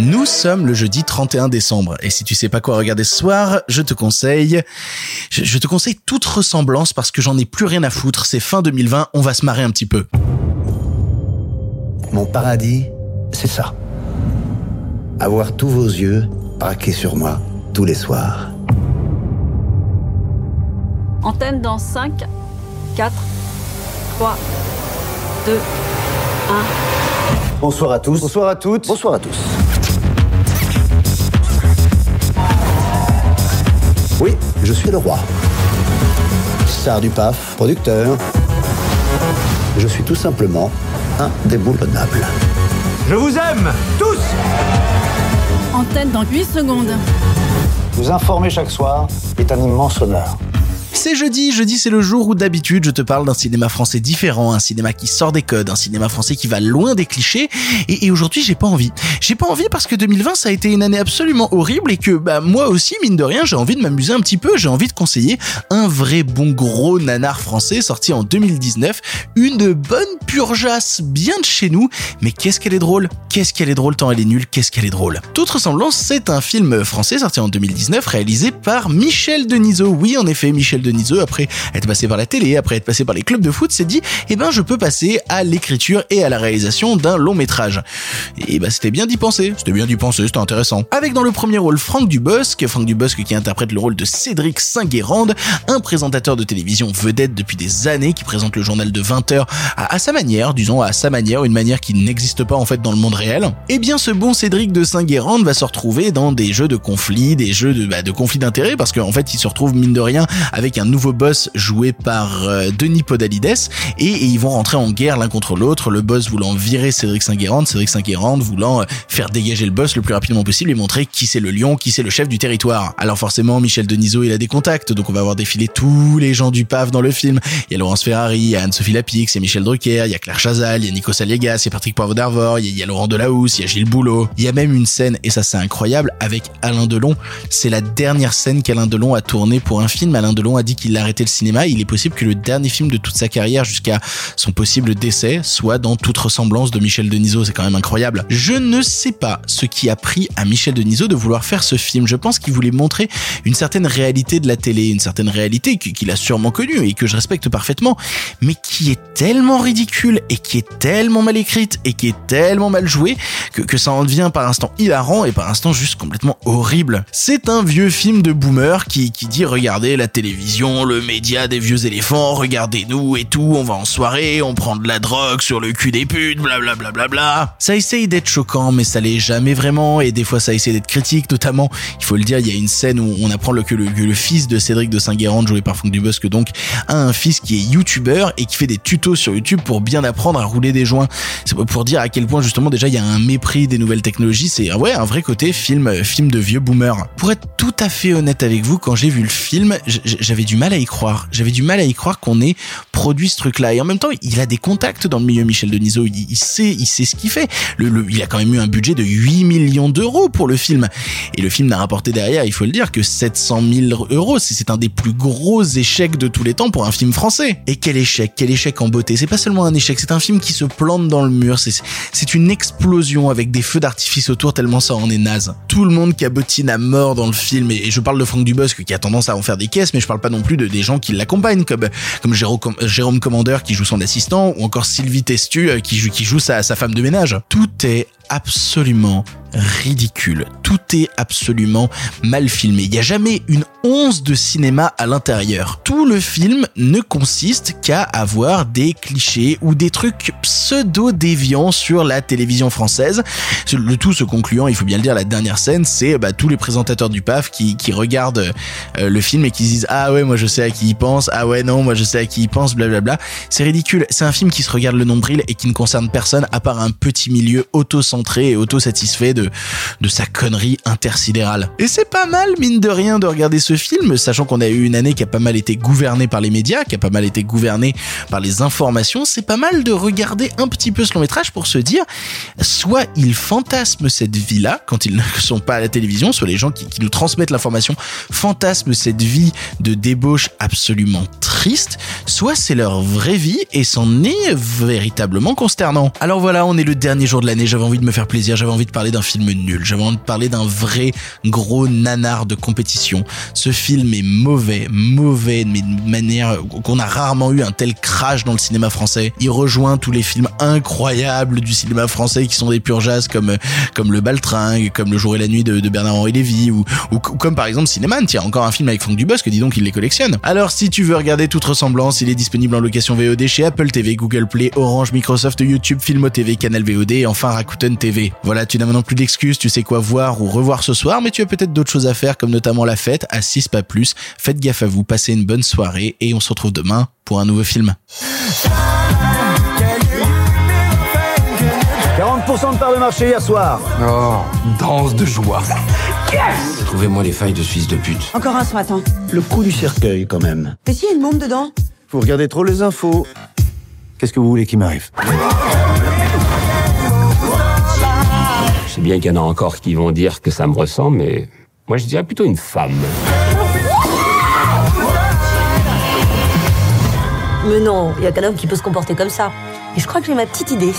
Nous sommes le jeudi 31 décembre et si tu sais pas quoi regarder ce soir, je te conseille, je, je te conseille toute ressemblance parce que j'en ai plus rien à foutre. C'est fin 2020, on va se marrer un petit peu. Mon paradis, c'est ça. Avoir tous vos yeux braqués sur moi tous les soirs. Antenne dans 5, 4, 3, 2, 1. Bonsoir à tous. Bonsoir à toutes. Bonsoir à tous. Je suis le roi. Star du PAF, producteur. Je suis tout simplement indéboulonnable. Je vous aime tous Antenne dans 8 secondes. Vous informer chaque soir est un immense honneur. C'est jeudi, jeudi c'est le jour où d'habitude je te parle d'un cinéma français différent, un cinéma qui sort des codes, un cinéma français qui va loin des clichés, et, aujourd'hui j'ai pas envie. J'ai pas envie parce que 2020 ça a été une année absolument horrible et que bah moi aussi mine de rien j'ai envie de m'amuser un petit peu, j'ai envie de conseiller un vrai bon gros nanar français sorti en 2019, une bonne purgeasse bien de chez nous, mais qu'est-ce qu'elle est drôle, qu'est-ce qu'elle est drôle tant elle est nulle, qu'est-ce qu'elle est drôle? Toute ressemblance c'est un film français sorti en 2019 réalisé par Michel Denisot, oui en effet Michel Denisot, après être passé par la télé, après être passé par les clubs de foot, s'est dit, eh ben, je peux passer à l'écriture et à la réalisation d'un long métrage. Et bah, c'était bien d'y penser. C'était bien d'y penser, c'était intéressant. Avec dans le premier rôle Franck Dubosc, Franck Dubosc qui interprète le rôle de Cédric Saint-Guérande, un présentateur de télévision vedette depuis des années qui présente le journal de 20 heures à, à sa manière, disons à sa manière, une manière qui n'existe pas en fait dans le monde réel. Eh bien, ce bon Cédric de Saint-Guérande va se retrouver dans des jeux de conflits, des jeux de, bah, de conflits d'intérêts parce qu'en fait, il se retrouve mine de rien avec un nouveau boss joué par euh, Denis Podalides et, et ils vont rentrer en guerre l'un contre l'autre, le boss voulant virer Cédric Saint-Guérande, Cédric Saint-Guérande voulant euh, faire dégager le boss le plus rapidement possible et montrer qui c'est le lion, qui c'est le chef du territoire. Alors forcément, Michel Denisot, il a des contacts, donc on va voir défiler tous les gens du PAF dans le film. Il y a Laurence Ferrari, il y a Anne-Sophie Lapix, il y a Michel Drucker, il y a Claire Chazal, il y a Nico Saliegas, il y a Patrick Poivre d'Arvor, il y a- Laurent Delahousse, il y a Gilles Boulot. Il y a même une scène, et ça c'est incroyable, avec Alain Delon. C'est la dernière scène qu'Alain Delon a tournée pour un film. Alain Delon dit qu'il a arrêté le cinéma. Il est possible que le dernier film de toute sa carrière jusqu'à son possible décès soit dans toute ressemblance de Michel Denisot. C'est quand même incroyable. Je ne sais pas ce qui a pris à Michel Denisot de vouloir faire ce film. Je pense qu'il voulait montrer une certaine réalité de la télé, une certaine réalité qu- qu'il a sûrement connue et que je respecte parfaitement, mais qui est tellement ridicule et qui est tellement mal écrite et qui est tellement mal jouée que, ça en devient par instant hilarant et par instant juste complètement horrible. C'est un vieux film de boomer qui dit regardez la télévision, le média des vieux éléphants, regardez-nous et tout, on va en soirée, on prend de la drogue sur le cul des putes, blablabla. Bla bla bla. Ça essaye d'être choquant, mais ça l'est jamais vraiment et des fois ça essaie d'être critique, notamment, il faut le dire, il y a une scène où on apprend que, le, fils de Cédric de Saint-Guérande, joué par Franck Dubosc, donc, a un fils qui est youtubeur et qui fait des tutos sur YouTube pour bien apprendre à rouler des joints. C'est pour dire à quel point justement déjà il y a un mépris des nouvelles technologies. C'est ouais un vrai côté film film de vieux boomer. Pour être tout à fait honnête avec vous, quand j'ai vu le film, j- j'avais du mal à y croire. J'avais du mal à y croire qu'on ait produit ce truc-là. Et en même temps, il a des contacts dans le milieu Michel Denisot. Il, sait il sait ce qu'il fait. Le, le- il a quand même eu un budget de 8 millions d'euros pour le film. Et le film n'a rapporté derrière, il faut le dire, que 700 000 euros. C'est un des plus gros échecs de tous les temps pour un film français. Et quel échec, quel échec en beauté. C'est pas seulement un échec, c'est un film qui se plante dans le mur. C'est une explosion avec des feux d'artifice autour tellement ça en est naze. Tout le monde cabotine à mort dans le film. Et je parle de Franck Dubosc qui a tendance à en faire des caisses, mais je parle pas non plus de des gens qui l'accompagnent comme Jérôme, Commander qui joue son assistant ou encore Sylvie Testu euh, qui joue qui joue sa femme de ménage. Tout est absolument ridicule. Tout est absolument mal filmé. Il n'y a jamais une once de cinéma à l'intérieur. Tout le film ne consiste qu'à avoir des clichés ou des trucs pseudo-déviants sur la télévision française. Le tout se concluant, il faut bien le dire, la dernière scène, c'est bah, tous les présentateurs du PAF qui, regardent euh, le film et qui se disent ah ouais moi je sais à qui il pense, ah ouais non moi je sais à qui il pense, blablabla. C'est ridicule. C'est un film qui se regarde le nombril et qui ne concerne personne à part un petit milieu auto-centré et auto-satisfait de, sa connerie intersidérale. Et c'est pas mal, mine de rien, de regarder ce film, sachant qu'on a eu une année qui a pas mal été gouvernée par les médias, qui a pas mal été gouvernée par les informations, c'est pas mal de regarder un petit peu ce long métrage pour se dire, soit ils fantasment cette vie-là quand ils ne sont pas à la télévision, soit les gens qui, qui nous transmettent l'information fantasment cette vie de débauche absolument soit c'est leur vraie vie et c'en est véritablement consternant. Alors voilà, on est le dernier jour de l'année, j'avais envie de me faire plaisir, j'avais envie de parler d'un film nul. J'avais envie de parler d'un vrai gros nanar de compétition. Ce film est mauvais, mauvais, mais de manière qu'on a rarement eu un tel crash dans le cinéma français. Il rejoint tous les films incroyables du cinéma français qui sont des purs comme comme Le Baltringue, comme Le Jour et la Nuit de, Bernard-Henri Lévy ou, ou, comme par exemple Cinéman. Tiens, encore un film avec Franck Dubosc, dis donc il les collectionne. Alors si tu veux regarder toute ressemblance, il est disponible en location VOD chez Apple TV, Google Play, Orange, Microsoft, YouTube, Filmo TV, Canal VOD et enfin Rakuten TV. Voilà, tu n'as maintenant plus d'excuses, tu sais quoi voir ou revoir ce soir, mais tu as peut-être d'autres choses à faire comme notamment la fête à 6 pas plus. Faites gaffe à vous, passez une bonne soirée et on se retrouve demain pour un nouveau film. 40% de part de marché hier soir. Oh, danse de joie. Trouvez-moi les failles de Suisse de pute. Encore un ce matin. Le coup du cercueil, quand même. Mais s'il y a une môme dedans Vous regardez trop les infos. Qu'est-ce que vous voulez qui m'arrive? Je sais bien qu'il y en a encore qui vont dire que ça me ressemble, mais moi je dirais plutôt une femme. Mais non, il y a qu'un homme qui peut se comporter comme ça. Et je crois que j'ai ma petite idée.